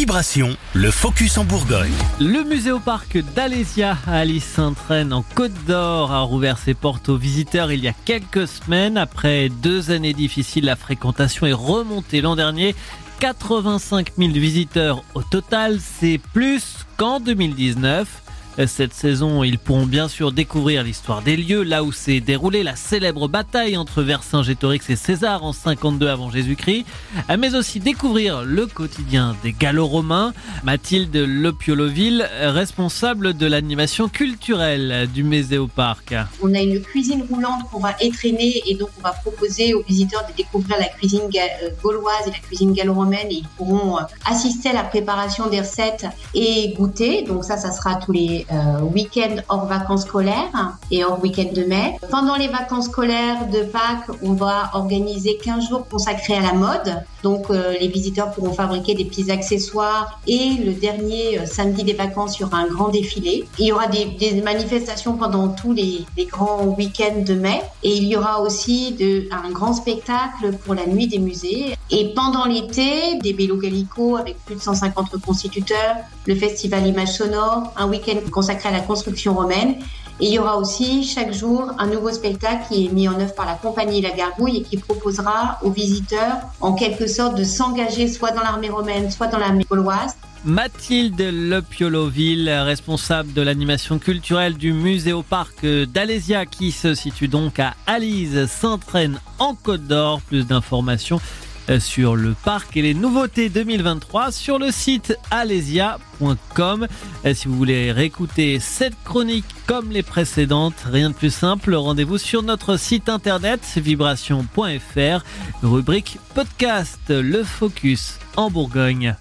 Vibration, le focus en Bourgogne. Le musée au parc d'Alésia à Alice Saint-Traine en Côte d'Or a rouvert ses portes aux visiteurs il y a quelques semaines. Après deux années difficiles, la fréquentation est remontée l'an dernier. 85 000 visiteurs au total, c'est plus qu'en 2019. Cette saison, ils pourront bien sûr découvrir l'histoire des lieux, là où s'est déroulée la célèbre bataille entre Vercingétorix et César en 52 avant Jésus-Christ, mais aussi découvrir le quotidien des Gallo-Romains. Mathilde Lopioloville, responsable de l'animation culturelle du Méséoparc. On a une cuisine roulante qu'on va étraîner et donc on va proposer aux visiteurs de découvrir la cuisine euh, gauloise et la cuisine gallo-romaine et ils pourront euh, assister à la préparation des recettes et goûter. Donc ça, ça sera tous les euh, week-end hors vacances scolaires et hors week-end de mai. Pendant les vacances scolaires de Pâques, on va organiser 15 jours consacrés à la mode. Donc euh, les visiteurs pourront fabriquer des petits accessoires et le dernier euh, samedi des vacances, il y aura un grand défilé. Il y aura des, manifestations pendant tous les, grands week-ends de mai et il y aura aussi un grand spectacle pour la nuit des musées. Et pendant l'été, des Gallico avec plus de 150 reconstituteurs, le festival Images Sonores, un week-end consacré à la construction romaine. Et il y aura aussi chaque jour un nouveau spectacle qui est mis en œuvre par la compagnie La Gargouille et qui proposera aux visiteurs en quelque sorte de s'engager soit dans l'armée romaine, soit dans l'armée gauloise. Mathilde Lepioloville, responsable de l'animation culturelle du musée parc d'Alésia qui se situe donc à Alise, s'entraîne en Côte d'Or. Plus d'informations sur le parc et les nouveautés 2023 sur le site alesia.com. Euh, si vous voulez réécouter cette chronique comme les précédentes, rien de plus simple, rendez-vous sur notre site internet vibration.fr, rubrique podcast, le focus en Bourgogne.